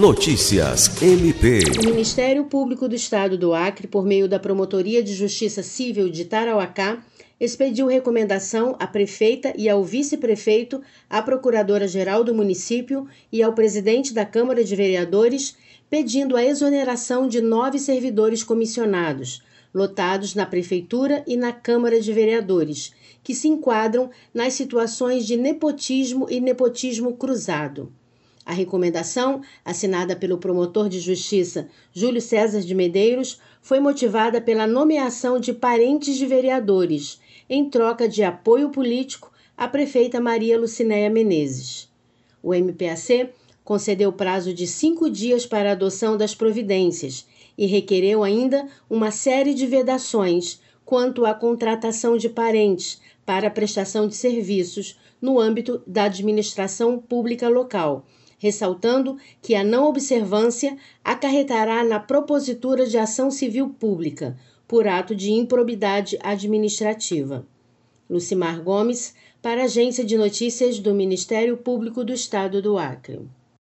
Notícias MP. O Ministério Público do Estado do Acre, por meio da Promotoria de Justiça Civil de Tarauacá, expediu recomendação à prefeita e ao vice-prefeito, à procuradora-geral do município e ao presidente da Câmara de Vereadores, pedindo a exoneração de nove servidores comissionados, lotados na prefeitura e na Câmara de Vereadores, que se enquadram nas situações de nepotismo e nepotismo cruzado. A recomendação, assinada pelo promotor de justiça Júlio César de Medeiros, foi motivada pela nomeação de parentes de vereadores, em troca de apoio político à prefeita Maria Lucinéia Menezes. O MPAC concedeu prazo de cinco dias para a adoção das providências e requereu ainda uma série de vedações quanto à contratação de parentes para a prestação de serviços no âmbito da administração pública local ressaltando que a não observância acarretará na propositura de ação civil pública por ato de improbidade administrativa. Lucimar Gomes, para a Agência de Notícias do Ministério Público do Estado do Acre.